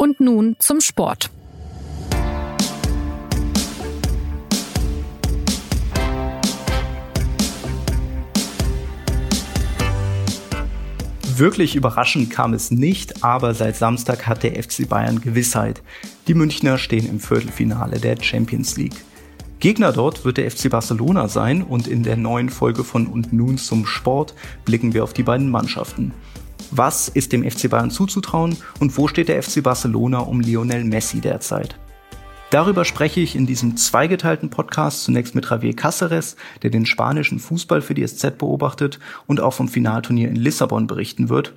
Und nun zum Sport. Wirklich überraschend kam es nicht, aber seit Samstag hat der FC Bayern Gewissheit. Die Münchner stehen im Viertelfinale der Champions League. Gegner dort wird der FC Barcelona sein und in der neuen Folge von Und nun zum Sport blicken wir auf die beiden Mannschaften. Was ist dem FC Bayern zuzutrauen und wo steht der FC Barcelona um Lionel Messi derzeit? Darüber spreche ich in diesem zweigeteilten Podcast zunächst mit Javier Cáceres, der den spanischen Fußball für die SZ beobachtet und auch vom Finalturnier in Lissabon berichten wird,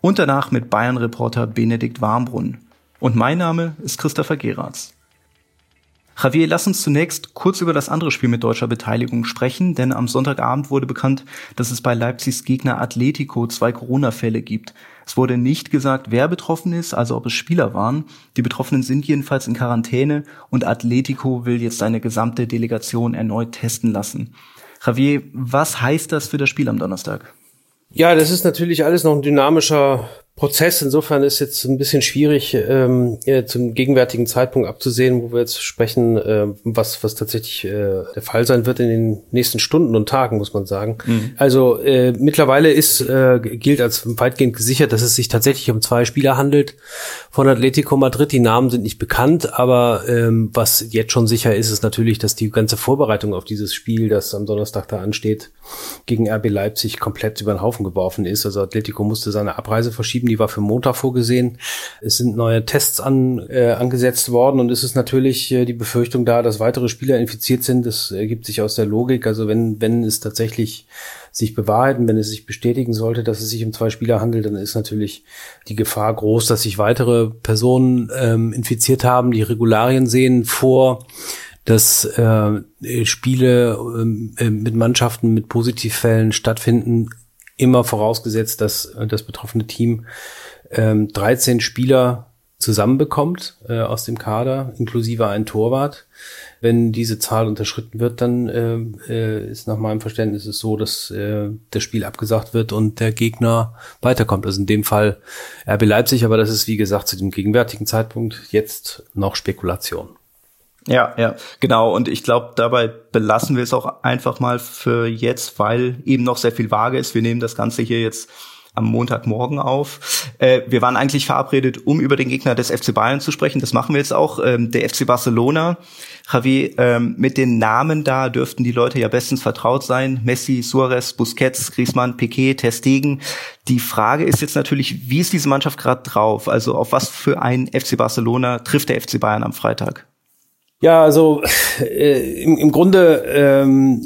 und danach mit Bayern-Reporter Benedikt Warmbrunn. Und mein Name ist Christopher Geratz. Javier, lass uns zunächst kurz über das andere Spiel mit deutscher Beteiligung sprechen, denn am Sonntagabend wurde bekannt, dass es bei Leipzigs Gegner Atletico zwei Corona-Fälle gibt. Es wurde nicht gesagt, wer betroffen ist, also ob es Spieler waren. Die Betroffenen sind jedenfalls in Quarantäne und Atletico will jetzt seine gesamte Delegation erneut testen lassen. Javier, was heißt das für das Spiel am Donnerstag? Ja, das ist natürlich alles noch ein dynamischer Prozess. Insofern ist jetzt ein bisschen schwierig, ähm, zum gegenwärtigen Zeitpunkt abzusehen, wo wir jetzt sprechen, äh, was, was tatsächlich äh, der Fall sein wird in den nächsten Stunden und Tagen, muss man sagen. Mhm. Also äh, mittlerweile ist, äh, gilt als weitgehend gesichert, dass es sich tatsächlich um zwei Spieler handelt von Atletico Madrid. Die Namen sind nicht bekannt, aber ähm, was jetzt schon sicher ist, ist natürlich, dass die ganze Vorbereitung auf dieses Spiel, das am Donnerstag da ansteht, gegen RB Leipzig komplett über den Haufen geworfen ist. Also Atletico musste seine Abreise verschieben die war für Montag vorgesehen. Es sind neue Tests an, äh, angesetzt worden und es ist natürlich äh, die Befürchtung da, dass weitere Spieler infiziert sind. Das ergibt sich aus der Logik. Also wenn, wenn es tatsächlich sich bewahrheiten, wenn es sich bestätigen sollte, dass es sich um zwei Spieler handelt, dann ist natürlich die Gefahr groß, dass sich weitere Personen ähm, infiziert haben. Die Regularien sehen vor, dass äh, Spiele äh, mit Mannschaften mit Positivfällen stattfinden, immer vorausgesetzt, dass äh, das betroffene Team ähm, 13 Spieler zusammenbekommt äh, aus dem Kader, inklusive ein Torwart. Wenn diese Zahl unterschritten wird, dann äh, äh, ist nach meinem Verständnis es so, dass äh, das Spiel abgesagt wird und der Gegner weiterkommt. Also in dem Fall RB Leipzig, aber das ist wie gesagt zu dem gegenwärtigen Zeitpunkt jetzt noch Spekulation. Ja, ja, genau. Und ich glaube, dabei belassen wir es auch einfach mal für jetzt, weil eben noch sehr viel vage ist. Wir nehmen das Ganze hier jetzt am Montagmorgen auf. Äh, wir waren eigentlich verabredet, um über den Gegner des FC Bayern zu sprechen. Das machen wir jetzt auch. Ähm, der FC Barcelona. Javi, ähm, mit den Namen da dürften die Leute ja bestens vertraut sein. Messi, Suarez, Busquets, Griezmann, Piquet, Testegen. Die Frage ist jetzt natürlich, wie ist diese Mannschaft gerade drauf? Also auf was für ein FC Barcelona trifft der FC Bayern am Freitag? Ja, also äh, im, im Grunde, ähm,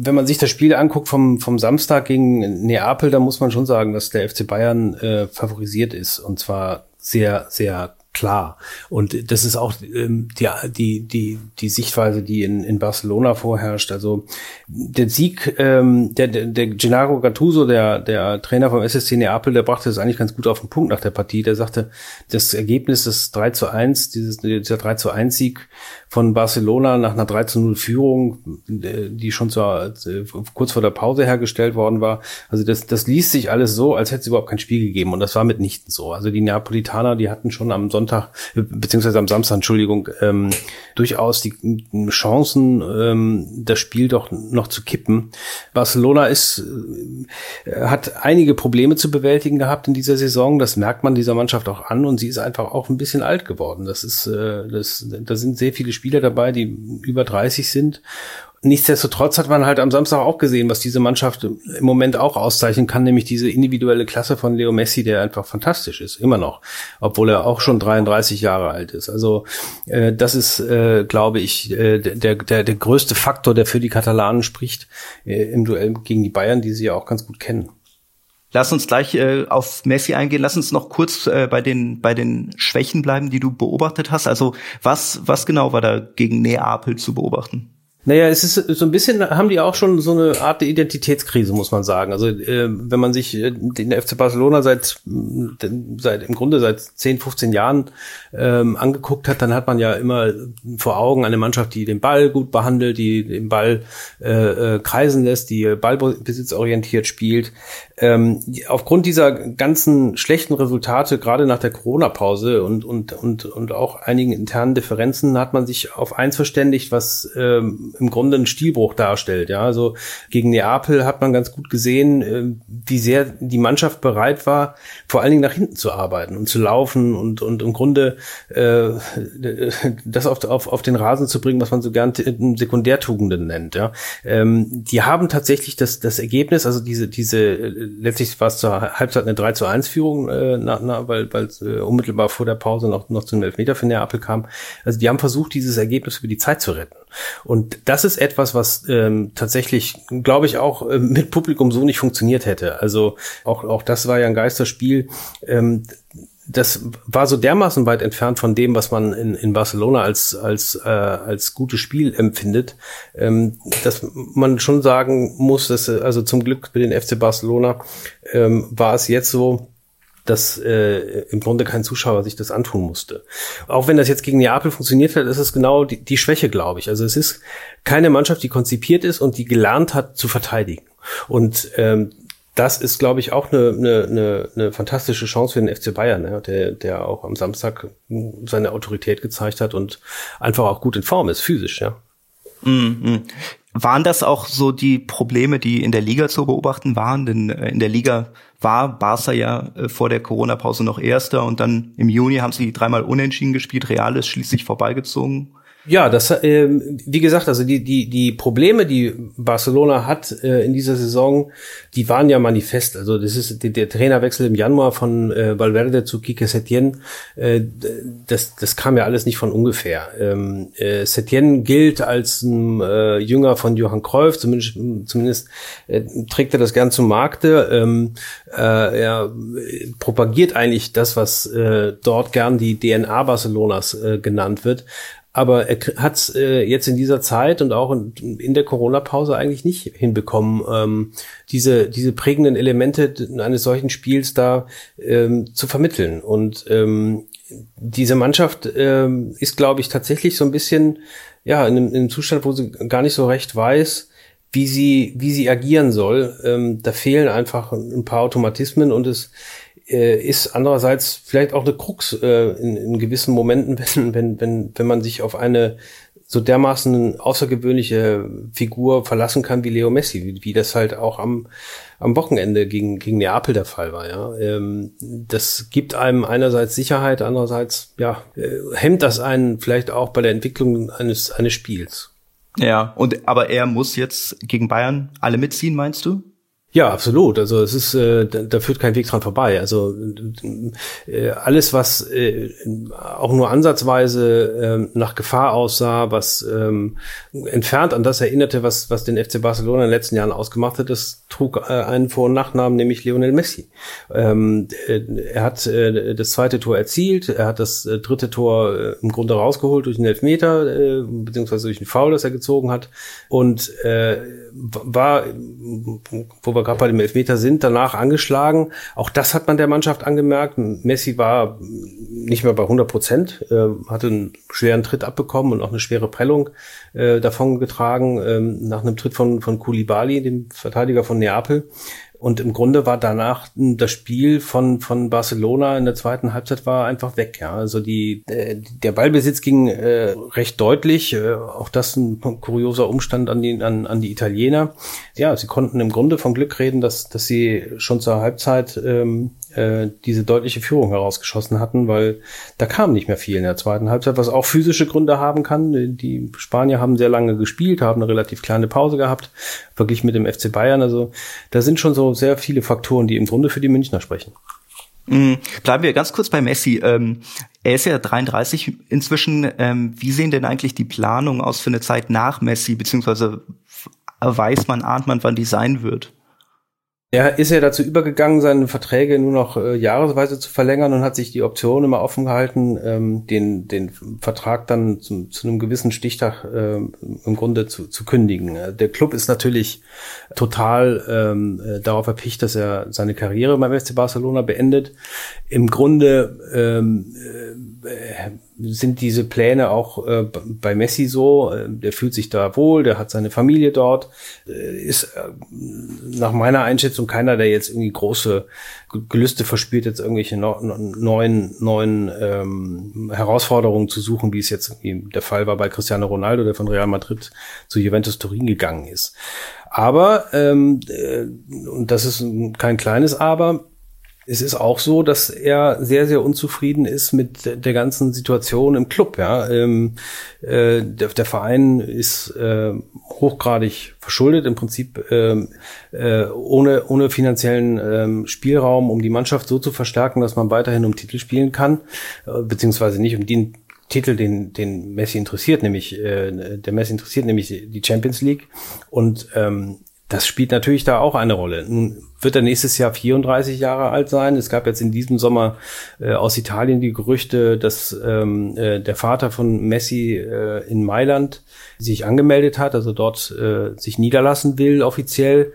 wenn man sich das Spiel anguckt vom, vom Samstag gegen Neapel, dann muss man schon sagen, dass der FC Bayern äh, favorisiert ist. Und zwar sehr, sehr klar. Und das ist auch ähm, die, die, die, die Sichtweise, die in, in Barcelona vorherrscht. Also der Sieg, ähm, der, der, der Gennaro Gattuso, der, der Trainer vom SSC Neapel, der brachte das eigentlich ganz gut auf den Punkt nach der Partie. Der sagte, das Ergebnis des 3 zu 1, dieses, dieser 3 zu 1 Sieg von Barcelona nach einer 3 zu 0 Führung, die schon zur, kurz vor der Pause hergestellt worden war. Also das, das liest sich alles so, als hätte es überhaupt kein Spiel gegeben. Und das war mitnichten so. Also die Neapolitaner, die hatten schon am Sonntag, beziehungsweise am Samstag, Entschuldigung, ähm, durchaus die Chancen, ähm, das Spiel doch noch zu kippen. Barcelona ist, äh, hat einige Probleme zu bewältigen gehabt in dieser Saison. Das merkt man dieser Mannschaft auch an und sie ist einfach auch ein bisschen alt geworden. Das ist, äh, das, da sind sehr viele Spiele Spieler dabei, die über 30 sind. Nichtsdestotrotz hat man halt am Samstag auch gesehen, was diese Mannschaft im Moment auch auszeichnen kann, nämlich diese individuelle Klasse von Leo Messi, der einfach fantastisch ist, immer noch, obwohl er auch schon 33 Jahre alt ist. Also äh, das ist, äh, glaube ich, äh, der, der, der größte Faktor, der für die Katalanen spricht äh, im Duell gegen die Bayern, die sie ja auch ganz gut kennen. Lass uns gleich äh, auf Messi eingehen. Lass uns noch kurz äh, bei den bei den Schwächen bleiben, die du beobachtet hast. Also was was genau war da gegen Neapel zu beobachten? Naja, es ist so ein bisschen, haben die auch schon so eine Art der Identitätskrise, muss man sagen. Also äh, wenn man sich äh, den FC Barcelona seit, seit im Grunde seit 10, 15 Jahren ähm, angeguckt hat, dann hat man ja immer vor Augen eine Mannschaft, die den Ball gut behandelt, die den Ball äh, äh, kreisen lässt, die ballbesitzorientiert spielt. Ähm, aufgrund dieser ganzen schlechten Resultate, gerade nach der Corona-Pause und, und, und, und auch einigen internen Differenzen, hat man sich auf eins verständigt, was ähm, im Grunde einen Stilbruch darstellt. Ja, also gegen Neapel hat man ganz gut gesehen, äh, wie sehr die Mannschaft bereit war, vor allen Dingen nach hinten zu arbeiten und zu laufen und, und im Grunde äh, das auf, auf, auf den Rasen zu bringen, was man so gern Sekundärtugenden nennt. Ja, ähm, die haben tatsächlich das, das Ergebnis, also diese, diese letztlich war es zur Halbzeit eine 3 zu 1 Führung, äh, na, na, weil, weil äh, unmittelbar vor der Pause noch, noch zu einem Elfmeter für Neapel kam. Also die haben versucht, dieses Ergebnis über die Zeit zu retten. Und das ist etwas, was ähm, tatsächlich, glaube ich, auch äh, mit Publikum so nicht funktioniert hätte. Also auch, auch das war ja ein Geisterspiel. Ähm, das war so dermaßen weit entfernt von dem, was man in, in Barcelona als, als, äh, als gutes Spiel empfindet, ähm, dass man schon sagen muss, dass also zum Glück für den FC Barcelona ähm, war es jetzt so, dass äh, im Grunde kein Zuschauer sich das antun musste. Auch wenn das jetzt gegen Neapel funktioniert hat, ist es genau die, die Schwäche, glaube ich. Also es ist keine Mannschaft, die konzipiert ist und die gelernt hat zu verteidigen. Und ähm, das ist, glaube ich, auch eine, eine, eine, eine fantastische Chance für den FC Bayern, ne? der, der auch am Samstag seine Autorität gezeigt hat und einfach auch gut in Form ist, physisch, ja. Mm -hmm. Waren das auch so die Probleme, die in der Liga zu beobachten waren? Denn äh, in der Liga war Barca ja äh, vor der Corona-Pause noch Erster und dann im Juni haben sie dreimal unentschieden gespielt. Real ist schließlich vorbeigezogen. Ja, das, äh, wie gesagt, also die, die, die Probleme, die Barcelona hat äh, in dieser Saison, die waren ja manifest. Also das ist der, der Trainerwechsel im Januar von äh, Valverde zu Kike Setien, äh, das, das kam ja alles nicht von ungefähr. Ähm, äh, Setien gilt als ein äh, Jünger von Johann Cruyff, zumindest, zumindest äh, trägt er das gern zum Markte. Ähm, äh, er propagiert eigentlich das, was äh, dort gern die DNA Barcelonas äh, genannt wird. Aber er hat es äh, jetzt in dieser Zeit und auch in, in der Corona-Pause eigentlich nicht hinbekommen, ähm, diese, diese prägenden Elemente eines solchen Spiels da ähm, zu vermitteln. Und ähm, diese Mannschaft ähm, ist, glaube ich, tatsächlich so ein bisschen ja in einem, in einem Zustand, wo sie gar nicht so recht weiß, wie sie, wie sie agieren soll. Ähm, da fehlen einfach ein paar Automatismen und es äh, ist andererseits vielleicht auch eine Krux äh, in, in gewissen Momenten, wenn, wenn, wenn, wenn man sich auf eine so dermaßen außergewöhnliche Figur verlassen kann wie Leo Messi, wie, wie das halt auch am, am Wochenende gegen, gegen Neapel der Fall war. Ja, ähm, das gibt einem einerseits Sicherheit, andererseits ja äh, hemmt das einen vielleicht auch bei der Entwicklung eines eines Spiels. Ja, und aber er muss jetzt gegen Bayern alle mitziehen, meinst du? Ja, absolut. Also es ist, äh, da, da führt kein Weg dran vorbei. Also äh, alles, was äh, auch nur ansatzweise äh, nach Gefahr aussah, was ähm, entfernt an das erinnerte, was, was den FC Barcelona in den letzten Jahren ausgemacht hat, das trug äh, einen Vor- und Nachnamen, nämlich Lionel Messi. Ähm, äh, er hat äh, das zweite Tor erzielt, er hat das äh, dritte Tor äh, im Grunde rausgeholt durch einen Elfmeter, äh, beziehungsweise durch einen Foul, das er gezogen hat. Und äh, war, wo wir gerade bei dem Elfmeter sind, danach angeschlagen. Auch das hat man der Mannschaft angemerkt. Messi war nicht mehr bei 100 Prozent, äh, hatte einen schweren Tritt abbekommen und auch eine schwere Prellung äh, davon getragen ähm, nach einem Tritt von, von Koulibaly, dem Verteidiger von Neapel. Und im Grunde war danach das Spiel von, von Barcelona in der zweiten Halbzeit war einfach weg. Ja. Also die, äh, der Ballbesitz ging äh, recht deutlich. Äh, auch das ein kurioser Umstand an die, an, an die Italiener. Ja, sie konnten im Grunde von Glück reden, dass, dass sie schon zur Halbzeit ähm, äh, diese deutliche Führung herausgeschossen hatten, weil da kam nicht mehr viel in der zweiten Halbzeit, was auch physische Gründe haben kann. Die Spanier haben sehr lange gespielt, haben eine relativ kleine Pause gehabt, verglichen mit dem FC Bayern. Also da sind schon so sehr viele Faktoren, die im Grunde für die Münchner sprechen. Mhm. Bleiben wir ganz kurz bei Messi. Ähm, er ist ja 33 inzwischen. Ähm, wie sehen denn eigentlich die Planungen aus für eine Zeit nach Messi, beziehungsweise weiß man, ahnt man, wann die sein wird? Er ist ja dazu übergegangen, seine Verträge nur noch äh, jahresweise zu verlängern und hat sich die Option immer offen gehalten, ähm, den, den Vertrag dann zu, zu einem gewissen Stichtag äh, im Grunde zu, zu kündigen. Der Club ist natürlich total ähm, äh, darauf erpicht, dass er seine Karriere beim FC Barcelona beendet. Im Grunde ähm, äh, sind diese Pläne auch äh, bei Messi so. Äh, der fühlt sich da wohl, der hat seine Familie dort, äh, ist äh, nach meiner Einschätzung keiner, der jetzt irgendwie große Gelüste verspürt, jetzt irgendwelche no neuen, neuen ähm, Herausforderungen zu suchen, wie es jetzt der Fall war bei Cristiano Ronaldo, der von Real Madrid zu Juventus Turin gegangen ist. Aber, ähm, äh, und das ist kein kleines Aber, es ist auch so, dass er sehr, sehr unzufrieden ist mit der ganzen Situation im Club. Ja, ähm, äh, der, der, Verein ist äh, hochgradig verschuldet, im Prinzip äh, äh, ohne ohne finanziellen äh, Spielraum, um die Mannschaft so zu verstärken, dass man weiterhin um Titel spielen kann, äh, beziehungsweise nicht um den Titel, den, den Messi interessiert, nämlich äh, der Messi interessiert, nämlich die Champions League. Und ähm, das spielt natürlich da auch eine Rolle. Nun wird er nächstes Jahr 34 Jahre alt sein. Es gab jetzt in diesem Sommer äh, aus Italien die Gerüchte, dass ähm, äh, der Vater von Messi äh, in Mailand sich angemeldet hat, also dort äh, sich niederlassen will offiziell.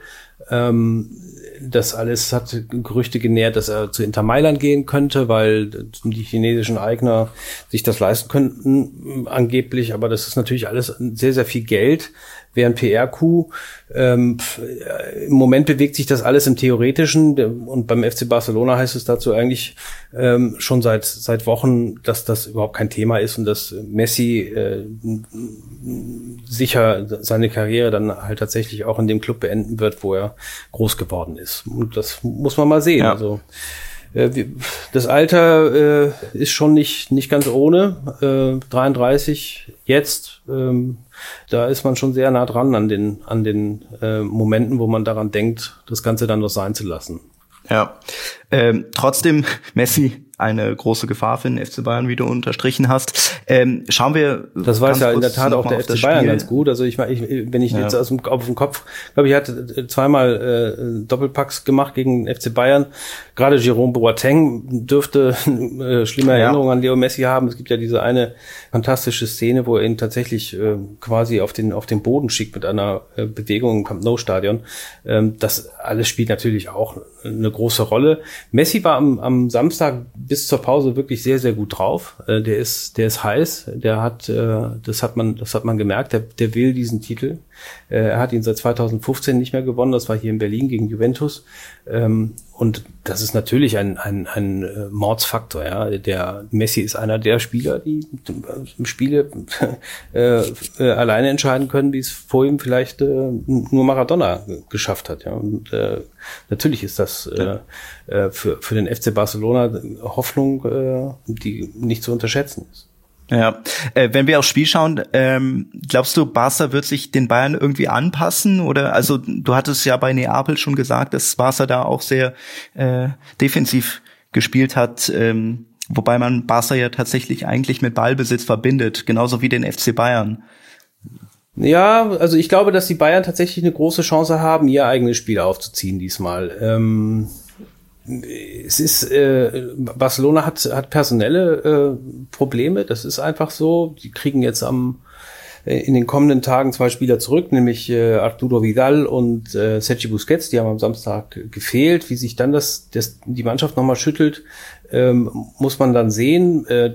Ähm, das alles hat Gerüchte genährt, dass er zu Inter Mailand gehen könnte, weil die chinesischen Eigner sich das leisten könnten, angeblich. Aber das ist natürlich alles sehr, sehr viel Geld während PRQ. Ähm, Im Moment bewegt sich das alles im Theoretischen und beim FC Barcelona heißt es dazu eigentlich ähm, schon seit seit Wochen, dass das überhaupt kein Thema ist und dass Messi äh, sicher seine Karriere dann halt tatsächlich auch in dem Club beenden wird, wo er groß geworden ist. Und das muss man mal sehen. Ja. Also äh, das Alter äh, ist schon nicht, nicht ganz ohne. Äh, 33 jetzt. Ähm, da ist man schon sehr nah dran an den, an den äh, Momenten, wo man daran denkt, das Ganze dann noch sein zu lassen. Ja, ähm, trotzdem Messi eine große Gefahr für den FC Bayern, wie du unterstrichen hast. Ähm, schauen wir. Das weiß ja in der Tat auch der FC Bayern ganz gut. Also ich, ich wenn ich ja. jetzt aus dem, auf dem Kopf, glaube ich, hatte zweimal äh, Doppelpacks gemacht gegen den FC Bayern. Gerade Jerome Boateng dürfte äh, schlimme Erinnerungen ja. an Leo Messi haben. Es gibt ja diese eine fantastische Szene, wo er ihn tatsächlich äh, quasi auf den auf den Boden schickt mit einer äh, Bewegung im Camp Nou Stadion. Ähm, das alles spielt natürlich auch eine große Rolle. Messi war am, am Samstag bis zur Pause wirklich sehr, sehr gut drauf. Äh, der ist, der ist heiß. Der hat, äh, das hat man, das hat man gemerkt. Der, der will diesen Titel. Äh, er hat ihn seit 2015 nicht mehr gewonnen. Das war hier in Berlin gegen Juventus. Ähm, und das ist natürlich ein, ein, ein äh, Mordsfaktor. Ja. Der Messi ist einer der Spieler, die äh, Spiele äh, alleine entscheiden können, wie es vor ihm vielleicht äh, nur Maradona geschafft hat. Ja. Und äh, natürlich ist das äh, für, für den FC Barcelona Hoffnung, äh, die nicht zu unterschätzen ist. Ja, äh, wenn wir aufs Spiel schauen, ähm, glaubst du, Barca wird sich den Bayern irgendwie anpassen? Oder also du hattest ja bei Neapel schon gesagt, dass Barca da auch sehr äh, defensiv gespielt hat, ähm, wobei man Barca ja tatsächlich eigentlich mit Ballbesitz verbindet, genauso wie den FC Bayern. Ja, also ich glaube, dass die Bayern tatsächlich eine große Chance haben, ihr eigenes Spiel aufzuziehen diesmal. Ähm es ist äh, Barcelona hat hat personelle äh, Probleme, das ist einfach so. Die kriegen jetzt am äh, in den kommenden Tagen zwei Spieler zurück, nämlich äh, Arturo Vidal und äh, Sergio Busquets, die haben am Samstag gefehlt. Wie sich dann das, das die Mannschaft nochmal schüttelt, ähm, muss man dann sehen. Äh,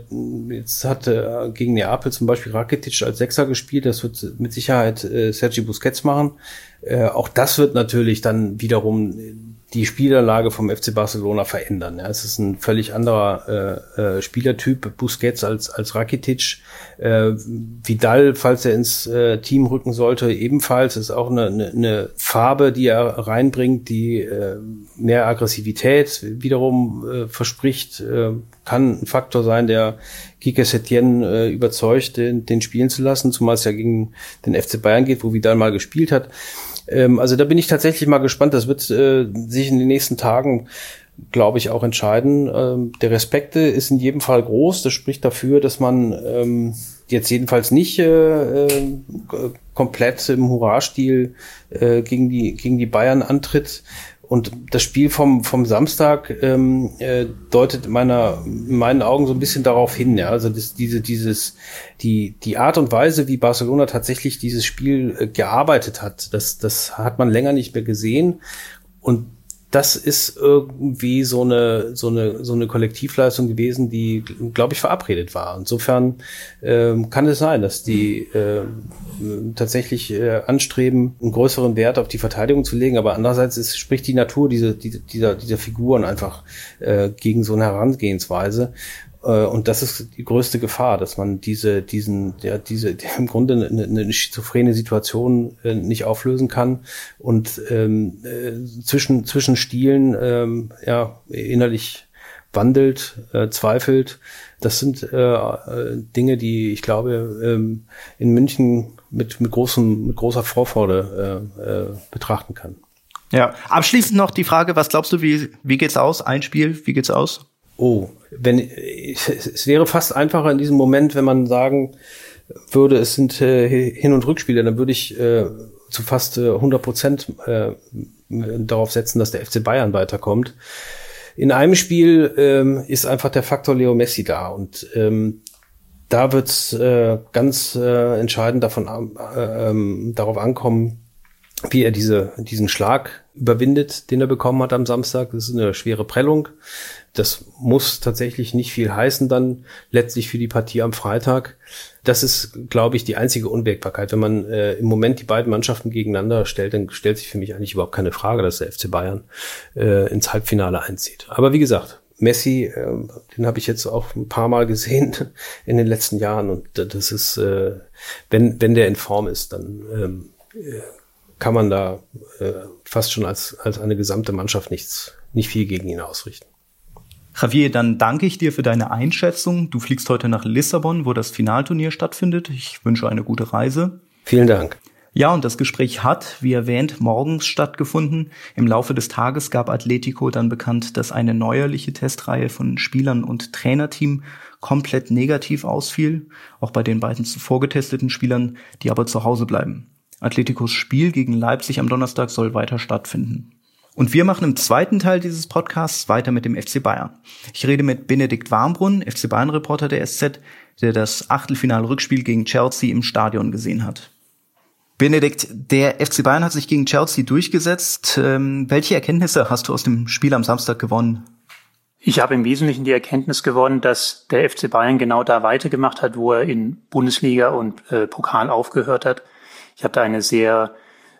jetzt hat äh, gegen Neapel zum Beispiel Rakitic als Sechser gespielt. Das wird mit Sicherheit äh, Sergio Busquets machen. Äh, auch das wird natürlich dann wiederum die Spielanlage vom FC Barcelona verändern. Ja, es ist ein völlig anderer äh, äh, Spielertyp, Busquets als, als Rakitic. Äh, Vidal, falls er ins äh, Team rücken sollte, ebenfalls. ist auch eine, eine, eine Farbe, die er reinbringt, die äh, mehr Aggressivität wiederum äh, verspricht. Äh, kann ein Faktor sein, der Kike Setien äh, überzeugt, den, den spielen zu lassen, zumal es ja gegen den FC Bayern geht, wo Vidal mal gespielt hat. Ähm, also da bin ich tatsächlich mal gespannt. Das wird äh, sich in den nächsten Tagen glaube ich, auch entscheiden. Ähm, der Respekte ist in jedem Fall groß. Das spricht dafür, dass man ähm, jetzt jedenfalls nicht äh, äh, komplett im Hurra-Stil äh, gegen, die, gegen die Bayern antritt. Und das Spiel vom, vom Samstag ähm, äh, deutet in, meiner, in meinen Augen so ein bisschen darauf hin. Ja? Also das, diese, dieses, die, die Art und Weise, wie Barcelona tatsächlich dieses Spiel äh, gearbeitet hat, das, das hat man länger nicht mehr gesehen. Und das ist irgendwie so eine, so eine, so eine Kollektivleistung gewesen, die, glaube ich, verabredet war. Insofern ähm, kann es sein, dass die äh, tatsächlich äh, anstreben, einen größeren Wert auf die Verteidigung zu legen, aber andererseits ist, spricht die Natur diese, diese, dieser, dieser Figuren einfach äh, gegen so eine Herangehensweise. Äh, und das ist die größte Gefahr, dass man diese, diesen, ja, diese, im Grunde eine, eine schizophrene Situation äh, nicht auflösen kann und ähm, äh, zwischen, zwischen Stilen ähm, ja, innerlich wandelt, äh, zweifelt. Das sind äh, Dinge, die ich glaube ähm, in München mit, mit, großem, mit großer Vorfreude äh, äh, betrachten kann. Ja, abschließend noch die Frage, was glaubst du, wie, wie geht's aus? Ein Spiel, wie geht's aus? Oh, wenn es wäre fast einfacher in diesem Moment, wenn man sagen würde, es sind äh, Hin- und Rückspiele, dann würde ich äh, zu fast äh, 100 Prozent äh, darauf setzen, dass der FC Bayern weiterkommt. In einem Spiel ähm, ist einfach der Faktor Leo Messi da und ähm, da wird es äh, ganz äh, entscheidend davon äh, ähm, darauf ankommen, wie er diese, diesen Schlag überwindet, den er bekommen hat am Samstag. Das ist eine schwere Prellung. Das muss tatsächlich nicht viel heißen dann letztlich für die Partie am Freitag. Das ist, glaube ich, die einzige Unwägbarkeit. Wenn man äh, im Moment die beiden Mannschaften gegeneinander stellt, dann stellt sich für mich eigentlich überhaupt keine Frage, dass der FC Bayern äh, ins Halbfinale einzieht. Aber wie gesagt, Messi, äh, den habe ich jetzt auch ein paar Mal gesehen in den letzten Jahren und das ist, äh, wenn wenn der in Form ist, dann ähm, äh, kann man da äh, fast schon als als eine gesamte Mannschaft nichts nicht viel gegen ihn ausrichten. Javier, dann danke ich dir für deine Einschätzung. Du fliegst heute nach Lissabon, wo das Finalturnier stattfindet. Ich wünsche eine gute Reise. Vielen Dank. Ja, und das Gespräch hat, wie erwähnt, morgens stattgefunden. Im Laufe des Tages gab Atletico dann bekannt, dass eine neuerliche Testreihe von Spielern und Trainerteam komplett negativ ausfiel, auch bei den beiden zuvor getesteten Spielern, die aber zu Hause bleiben. Atleticos Spiel gegen Leipzig am Donnerstag soll weiter stattfinden. Und wir machen im zweiten Teil dieses Podcasts weiter mit dem FC Bayern. Ich rede mit Benedikt Warmbrunn, FC Bayern Reporter der SZ, der das Achtelfinal-Rückspiel gegen Chelsea im Stadion gesehen hat. Benedikt, der FC Bayern hat sich gegen Chelsea durchgesetzt. Ähm, welche Erkenntnisse hast du aus dem Spiel am Samstag gewonnen? Ich habe im Wesentlichen die Erkenntnis gewonnen, dass der FC Bayern genau da weitergemacht hat, wo er in Bundesliga und äh, Pokal aufgehört hat. Ich hatte eine sehr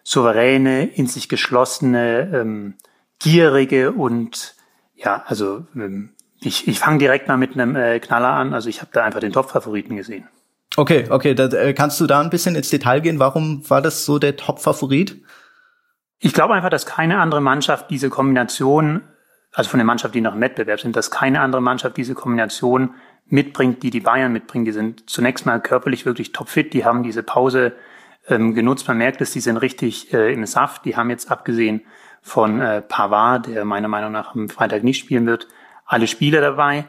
souveräne, in sich geschlossene, ähm, gierige und ja, also ähm, ich, ich fange direkt mal mit einem äh, Knaller an. Also ich habe da einfach den Top-Favoriten gesehen. Okay, okay, da, äh, kannst du da ein bisschen ins Detail gehen? Warum war das so der Top-Favorit? Ich glaube einfach, dass keine andere Mannschaft diese Kombination, also von der Mannschaft, die noch im Wettbewerb sind, dass keine andere Mannschaft diese Kombination mitbringt, die die Bayern mitbringen. Die sind zunächst mal körperlich wirklich topfit. Die haben diese Pause ähm, genutzt. Man merkt es, die sind richtig äh, im Saft. Die haben jetzt abgesehen von äh, Pavard, der meiner Meinung nach am Freitag nicht spielen wird, alle Spieler dabei.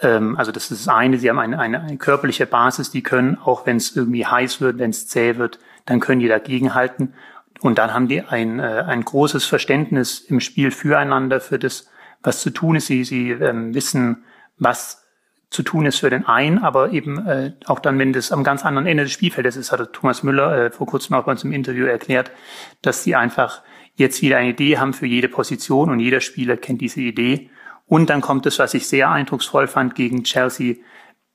Ähm, also das ist das eine. Sie haben eine, eine, eine körperliche Basis, die können, auch wenn es irgendwie heiß wird, wenn es zäh wird, dann können die dagegenhalten. Und dann haben die ein, äh, ein großes Verständnis im Spiel füreinander, für das, was zu tun ist. Sie, sie ähm, wissen, was zu tun ist für den einen, aber eben äh, auch dann, wenn das am ganz anderen Ende des Spielfeldes ist, hatte Thomas Müller äh, vor kurzem auch bei uns im Interview erklärt, dass sie einfach jetzt wieder eine Idee haben für jede Position und jeder Spieler kennt diese Idee. Und dann kommt es, was ich sehr eindrucksvoll fand gegen Chelsea,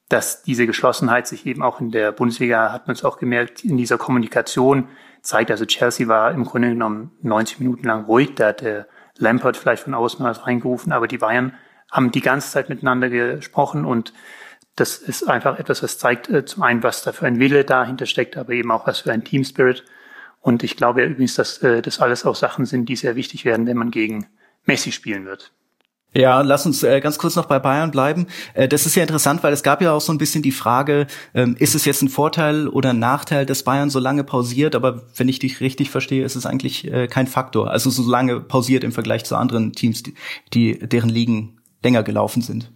dass diese Geschlossenheit sich eben auch in der Bundesliga, hat man es auch gemerkt, in dieser Kommunikation zeigt. Also Chelsea war im Grunde genommen 90 Minuten lang ruhig, da hat der Lampert vielleicht von außen was reingerufen, aber die Bayern haben die ganze Zeit miteinander gesprochen und das ist einfach etwas, was zeigt äh, zum einen, was da für ein Wille dahinter steckt, aber eben auch was für ein Team Spirit. Und ich glaube ja übrigens, dass äh, das alles auch Sachen sind, die sehr wichtig werden, wenn man gegen Messi spielen wird. Ja, lass uns äh, ganz kurz noch bei Bayern bleiben. Äh, das ist ja interessant, weil es gab ja auch so ein bisschen die Frage, ähm, ist es jetzt ein Vorteil oder ein Nachteil, dass Bayern so lange pausiert? Aber wenn ich dich richtig verstehe, ist es eigentlich äh, kein Faktor. Also so lange pausiert im Vergleich zu anderen Teams, die, die deren Ligen länger gelaufen sind.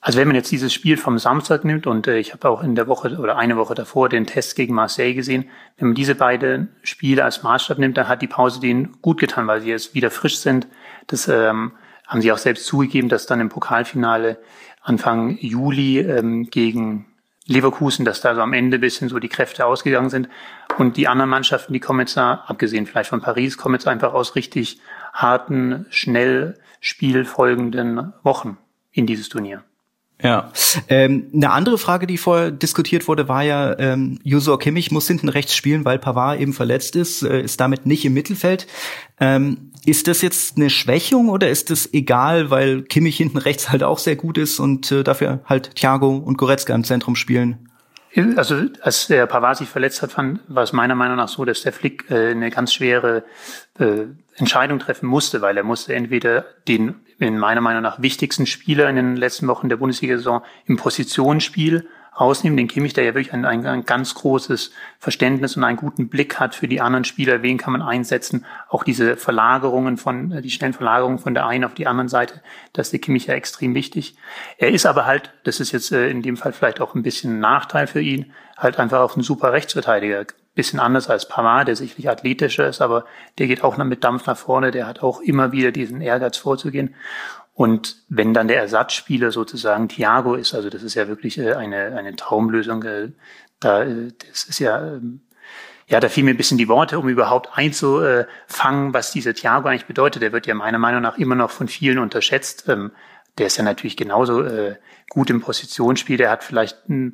Also wenn man jetzt dieses Spiel vom Samstag nimmt und äh, ich habe auch in der Woche oder eine Woche davor den Test gegen Marseille gesehen, wenn man diese beiden Spiele als Maßstab nimmt, dann hat die Pause denen gut getan, weil sie jetzt wieder frisch sind. Das ähm, haben sie auch selbst zugegeben, dass dann im Pokalfinale Anfang Juli ähm, gegen Leverkusen, dass da so am Ende bisschen so die Kräfte ausgegangen sind. Und die anderen Mannschaften, die kommen jetzt da, abgesehen vielleicht von Paris, kommen jetzt einfach aus richtig harten, schnell spielfolgenden Wochen in dieses Turnier. Ja. Ähm, eine andere Frage, die vorher diskutiert wurde, war ja, ähm, Josua Kimmich muss hinten rechts spielen, weil Pavard eben verletzt ist, äh, ist damit nicht im Mittelfeld. Ähm, ist das jetzt eine Schwächung oder ist das egal, weil Kimmich hinten rechts halt auch sehr gut ist und äh, dafür halt Thiago und Goretzka im Zentrum spielen? Also als der Pavard sich verletzt hat, fand, war es meiner Meinung nach so, dass der Flick äh, eine ganz schwere äh, Entscheidung treffen musste, weil er musste entweder den in meiner Meinung nach wichtigsten Spieler in den letzten Wochen der Bundesliga-Saison im Positionsspiel rausnehmen, den Kimmich, der ja wirklich ein, ein, ganz großes Verständnis und einen guten Blick hat für die anderen Spieler, wen kann man einsetzen, auch diese Verlagerungen von, äh, die schnellen Verlagerungen von der einen auf die anderen Seite, das ist der Kimmich ja extrem wichtig. Er ist aber halt, das ist jetzt äh, in dem Fall vielleicht auch ein bisschen ein Nachteil für ihn, halt einfach auch ein super Rechtsverteidiger. Bisschen anders als Pavard, der sicherlich athletischer ist, aber der geht auch noch mit Dampf nach vorne, der hat auch immer wieder diesen Ehrgeiz vorzugehen. Und wenn dann der Ersatzspieler sozusagen Thiago ist, also das ist ja wirklich äh, eine, eine Traumlösung, äh, da, äh, das ist ja, ähm, ja, da fiel mir ein bisschen die Worte, um überhaupt einzufangen, was dieser Thiago eigentlich bedeutet. Der wird ja meiner Meinung nach immer noch von vielen unterschätzt. Ähm, der ist ja natürlich genauso gut im Positionsspiel. Der hat vielleicht eine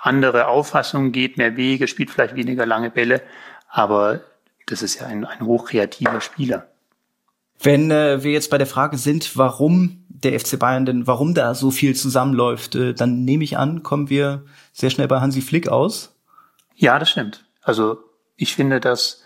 andere Auffassung, geht mehr Wege, spielt vielleicht weniger lange Bälle. Aber das ist ja ein, ein hochkreativer Spieler. Wenn äh, wir jetzt bei der Frage sind, warum der FC Bayern denn, warum da so viel zusammenläuft, äh, dann nehme ich an, kommen wir sehr schnell bei Hansi Flick aus. Ja, das stimmt. Also ich finde, dass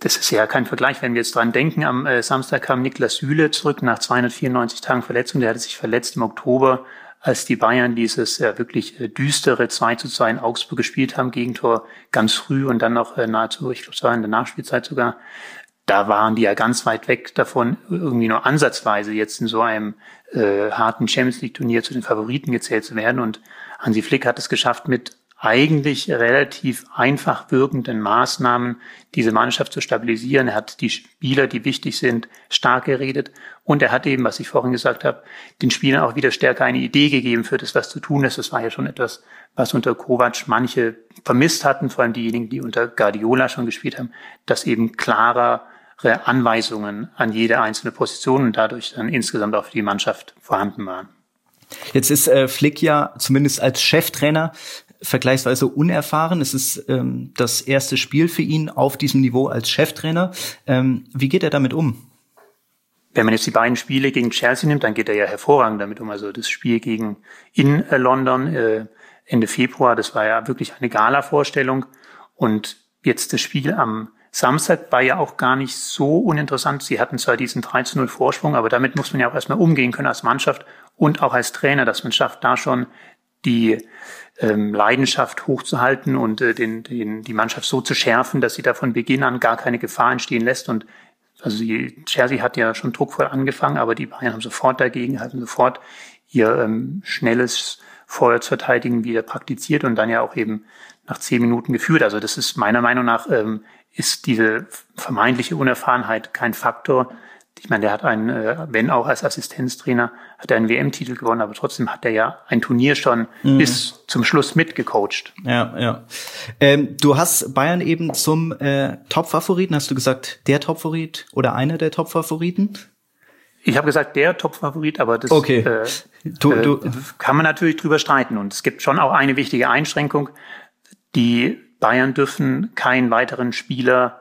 das ist ja kein Vergleich, wenn wir jetzt dran denken. Am äh, Samstag kam Niklas Süle zurück nach 294 Tagen Verletzung. Der hatte sich verletzt im Oktober, als die Bayern dieses ja, wirklich äh, düstere 2 zu 2 in Augsburg gespielt haben, Gegentor ganz früh und dann noch äh, nahezu, ich glaube, es war in der Nachspielzeit sogar, da waren die ja ganz weit weg davon, irgendwie nur ansatzweise jetzt in so einem äh, harten Champions League Turnier zu den Favoriten gezählt zu werden. Und Hansi Flick hat es geschafft, mit eigentlich relativ einfach wirkenden Maßnahmen diese Mannschaft zu stabilisieren. Er hat die Spieler, die wichtig sind, stark geredet und er hat eben, was ich vorhin gesagt habe, den Spielern auch wieder stärker eine Idee gegeben für das, was zu tun ist. Das war ja schon etwas, was unter Kovac manche vermisst hatten, vor allem diejenigen, die unter Guardiola schon gespielt haben, dass eben klarer Anweisungen an jede einzelne Position und dadurch dann insgesamt auch für die Mannschaft vorhanden waren. Jetzt ist äh, Flick ja zumindest als Cheftrainer vergleichsweise unerfahren. Es ist ähm, das erste Spiel für ihn auf diesem Niveau als Cheftrainer. Ähm, wie geht er damit um? Wenn man jetzt die beiden Spiele gegen Chelsea nimmt, dann geht er ja hervorragend damit um. Also das Spiel gegen in äh, London äh, Ende Februar, das war ja wirklich eine Gala-Vorstellung. Und jetzt das Spiel am Samstag war ja auch gar nicht so uninteressant. Sie hatten zwar diesen 13-0 Vorsprung, aber damit muss man ja auch erstmal umgehen können als Mannschaft und auch als Trainer, dass man schafft, da schon die ähm, Leidenschaft hochzuhalten und äh, den, den, die Mannschaft so zu schärfen, dass sie da von Beginn an gar keine Gefahr entstehen lässt. Und also die Chelsea hat ja schon druckvoll angefangen, aber die Bayern haben sofort dagegen, haben sofort ihr ähm, schnelles Vorwärtsverteidigen wieder praktiziert und dann ja auch eben nach zehn Minuten geführt. Also das ist meiner Meinung nach ähm, ist diese vermeintliche Unerfahrenheit kein Faktor. Ich meine, der hat einen, äh, wenn auch als Assistenztrainer, hat er einen WM-Titel gewonnen, aber trotzdem hat er ja ein Turnier schon mhm. bis zum Schluss mitgecoacht. Ja, ja. Ähm, du hast Bayern eben zum äh, Top-Favoriten, hast du gesagt, der Top-Favorit oder einer der Top-Favoriten? Ich habe gesagt, der Top-Favorit, aber das okay. äh, du, du. Äh, kann man natürlich drüber streiten. Und es gibt schon auch eine wichtige Einschränkung, die Bayern dürfen keinen weiteren Spieler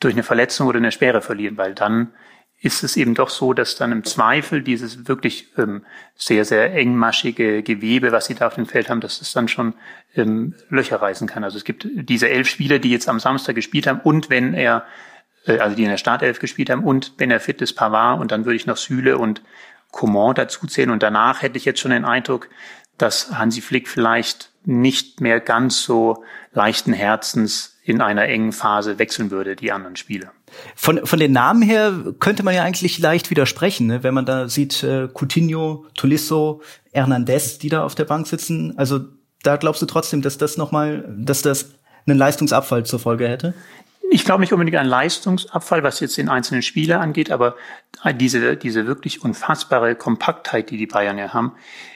durch eine Verletzung oder eine Sperre verlieren, weil dann ist es eben doch so, dass dann im Zweifel dieses wirklich ähm, sehr, sehr engmaschige Gewebe, was sie da auf dem Feld haben, dass es dann schon ähm, Löcher reißen kann. Also es gibt diese elf Spieler, die jetzt am Samstag gespielt haben und wenn er, äh, also die in der Startelf gespielt haben und wenn er fit ist, Pavard und dann würde ich noch Süle und Coman dazuzählen und danach hätte ich jetzt schon den Eindruck, dass Hansi Flick vielleicht nicht mehr ganz so leichten Herzens in einer engen Phase wechseln würde, die anderen Spiele. Von, von den Namen her könnte man ja eigentlich leicht widersprechen, ne? wenn man da sieht äh, Coutinho, Tolisso, Hernandez, die da auf der Bank sitzen. Also da glaubst du trotzdem, dass das nochmal, dass das einen Leistungsabfall zur Folge hätte? Ich glaube nicht unbedingt einen Leistungsabfall, was jetzt den einzelnen Spieler angeht, aber diese, diese wirklich unfassbare Kompaktheit, die die Bayern ja haben,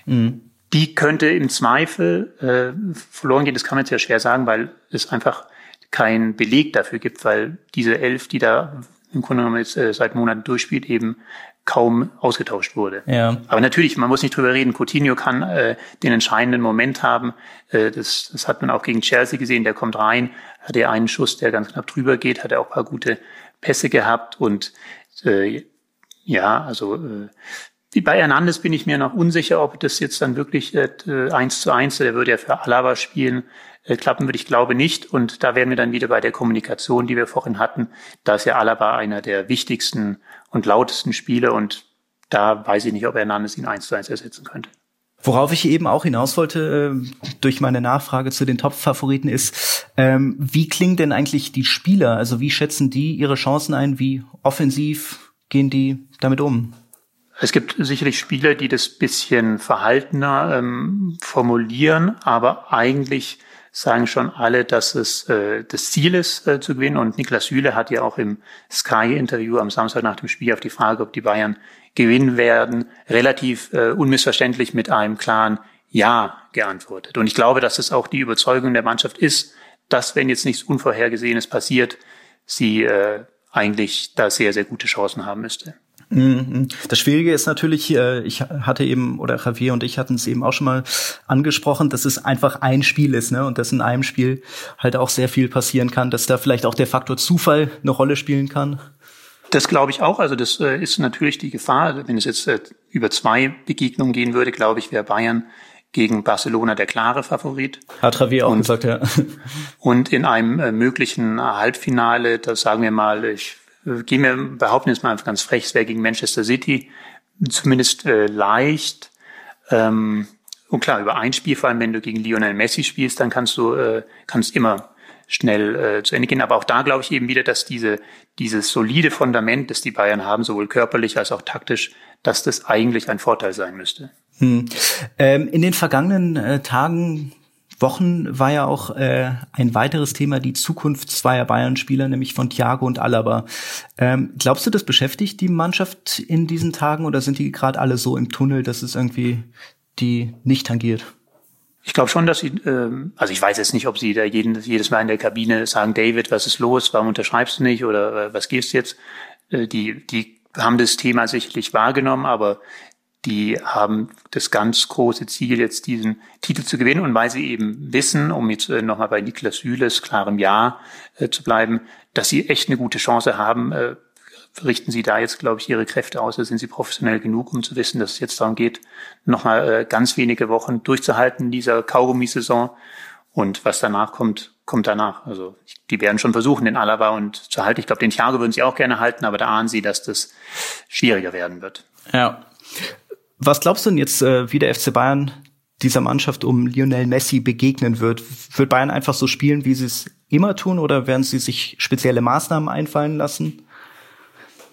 mhm. Die könnte im Zweifel äh, verloren gehen. Das kann man jetzt ja schwer sagen, weil es einfach keinen Beleg dafür gibt, weil diese Elf, die da im Grunde genommen jetzt äh, seit Monaten durchspielt, eben kaum ausgetauscht wurde. Ja. Aber natürlich, man muss nicht drüber reden. Coutinho kann äh, den entscheidenden Moment haben. Äh, das, das hat man auch gegen Chelsea gesehen. Der kommt rein, hat er einen Schuss, der ganz knapp drüber geht, hat er auch paar gute Pässe gehabt und äh, ja, also äh, wie bei Hernandez bin ich mir noch unsicher, ob das jetzt dann wirklich äh, eins zu eins, der würde ja für Alaba spielen, äh, klappen würde. Ich glaube nicht. Und da wären wir dann wieder bei der Kommunikation, die wir vorhin hatten. Da ist ja Alaba einer der wichtigsten und lautesten Spieler und da weiß ich nicht, ob Hernandez ihn eins zu eins ersetzen könnte. Worauf ich eben auch hinaus wollte äh, durch meine Nachfrage zu den Top-Favoriten ist, ähm, wie klingen denn eigentlich die Spieler? Also wie schätzen die ihre Chancen ein? Wie offensiv gehen die damit um? Es gibt sicherlich Spieler, die das bisschen verhaltener ähm, formulieren, aber eigentlich sagen schon alle, dass es äh, das Ziel ist, äh, zu gewinnen. Und Niklas Süle hat ja auch im Sky-Interview am Samstag nach dem Spiel auf die Frage, ob die Bayern gewinnen werden, relativ äh, unmissverständlich mit einem klaren Ja geantwortet. Und ich glaube, dass es auch die Überzeugung der Mannschaft ist, dass, wenn jetzt nichts Unvorhergesehenes passiert, sie äh, eigentlich da sehr, sehr gute Chancen haben müsste. Mhm. Das Schwierige ist natürlich, äh, ich hatte eben, oder Javier und ich hatten es eben auch schon mal angesprochen, dass es einfach ein Spiel ist, ne? Und dass in einem Spiel halt auch sehr viel passieren kann, dass da vielleicht auch der Faktor Zufall eine Rolle spielen kann. Das glaube ich auch. Also das äh, ist natürlich die Gefahr. Also wenn es jetzt äh, über zwei Begegnungen gehen würde, glaube ich, wäre Bayern gegen Barcelona der klare Favorit. Hat Javier auch und, gesagt, ja. Und in einem möglichen Halbfinale, das sagen wir mal, ich gehen wir behaupten jetzt mal ganz frech, es wäre gegen Manchester City zumindest äh, leicht. Ähm, und klar, über ein Spiel, vor allem wenn du gegen Lionel Messi spielst, dann kannst du äh, kannst immer schnell äh, zu Ende gehen. Aber auch da glaube ich eben wieder, dass diese dieses solide Fundament, das die Bayern haben, sowohl körperlich als auch taktisch, dass das eigentlich ein Vorteil sein müsste. Hm. Ähm, in den vergangenen äh, Tagen Wochen war ja auch äh, ein weiteres Thema die Zukunft zweier Bayern-Spieler, nämlich von Thiago und Alaba. Ähm, glaubst du, das beschäftigt die Mannschaft in diesen Tagen oder sind die gerade alle so im Tunnel, dass es irgendwie die nicht tangiert? Ich glaube schon, dass sie, ähm, also ich weiß jetzt nicht, ob sie da jeden, jedes Mal in der Kabine sagen, David, was ist los, warum unterschreibst du nicht oder äh, was gehst du jetzt? Äh, die, die haben das Thema sicherlich wahrgenommen, aber die haben das ganz große Ziel, jetzt diesen Titel zu gewinnen. Und weil sie eben wissen, um jetzt äh, nochmal bei Niklas Süles klarem Ja äh, zu bleiben, dass sie echt eine gute Chance haben, äh, richten sie da jetzt, glaube ich, ihre Kräfte aus. Da sind sie professionell genug, um zu wissen, dass es jetzt darum geht, nochmal äh, ganz wenige Wochen durchzuhalten in dieser Kaugummisaison. Und was danach kommt, kommt danach. Also die werden schon versuchen, den Alaba und zu halten. Ich glaube, den Thiago würden sie auch gerne halten, aber da ahnen sie, dass das schwieriger werden wird. Ja. Was glaubst du denn jetzt, äh, wie der FC Bayern dieser Mannschaft um Lionel Messi begegnen wird? Wird Bayern einfach so spielen, wie sie es immer tun, oder werden sie sich spezielle Maßnahmen einfallen lassen?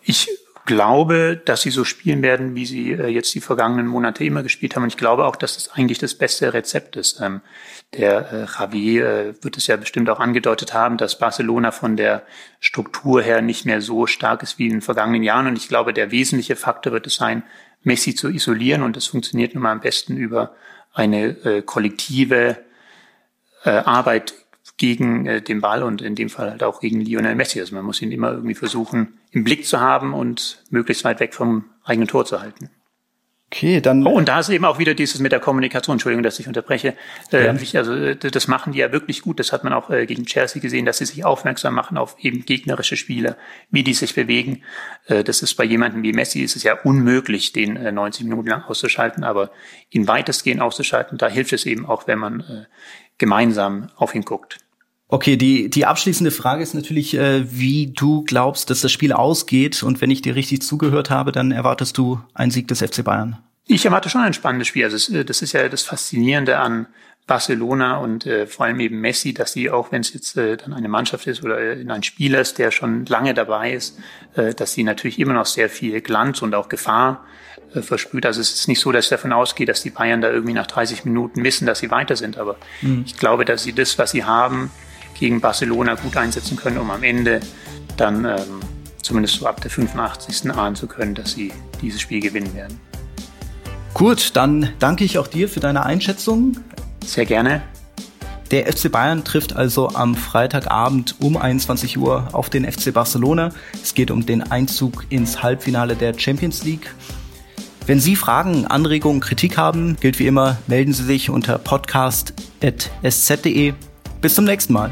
Ich glaube, dass sie so spielen werden, wie sie äh, jetzt die vergangenen Monate immer gespielt haben. Und ich glaube auch, dass das eigentlich das beste Rezept ist. Ähm, der äh, Javier äh, wird es ja bestimmt auch angedeutet haben, dass Barcelona von der Struktur her nicht mehr so stark ist wie in den vergangenen Jahren. Und ich glaube, der wesentliche Faktor wird es sein, Messi zu isolieren und das funktioniert nun mal am besten über eine äh, kollektive äh, Arbeit gegen äh, den Ball und in dem Fall halt auch gegen Lionel Messi. Also man muss ihn immer irgendwie versuchen, im Blick zu haben und möglichst weit weg vom eigenen Tor zu halten. Okay, dann. Oh, und da ist eben auch wieder dieses mit der Kommunikation, Entschuldigung, dass ich unterbreche. Äh, ja. Also äh, das machen die ja wirklich gut. Das hat man auch äh, gegen Chelsea gesehen, dass sie sich aufmerksam machen auf eben gegnerische Spieler, wie die sich bewegen. Äh, das ist bei jemandem wie Messi ist es ja unmöglich, den äh, 90 Minuten lang auszuschalten, aber ihn weitestgehend auszuschalten, da hilft es eben auch, wenn man äh, gemeinsam auf ihn guckt. Okay, die, die abschließende Frage ist natürlich, äh, wie du glaubst, dass das Spiel ausgeht. Und wenn ich dir richtig zugehört habe, dann erwartest du einen Sieg des FC Bayern. Ich erwarte schon ein spannendes Spiel. Also das ist ja das Faszinierende an Barcelona und äh, vor allem eben Messi, dass sie, auch wenn es jetzt äh, dann eine Mannschaft ist oder äh, ein Spieler ist, der schon lange dabei ist, äh, dass sie natürlich immer noch sehr viel Glanz und auch Gefahr äh, versprüht. Also es ist nicht so, dass ich davon ausgehe, dass die Bayern da irgendwie nach 30 Minuten wissen, dass sie weiter sind. Aber mhm. ich glaube, dass sie das, was sie haben, gegen Barcelona gut einsetzen können, um am Ende dann ähm, zumindest so ab der 85. ahnen zu können, dass sie dieses Spiel gewinnen werden. Gut, dann danke ich auch dir für deine Einschätzung. Sehr gerne. Der FC Bayern trifft also am Freitagabend um 21 Uhr auf den FC Barcelona. Es geht um den Einzug ins Halbfinale der Champions League. Wenn Sie Fragen, Anregungen, Kritik haben, gilt wie immer, melden Sie sich unter podcast.sz.de. Bis zum nächsten Mal.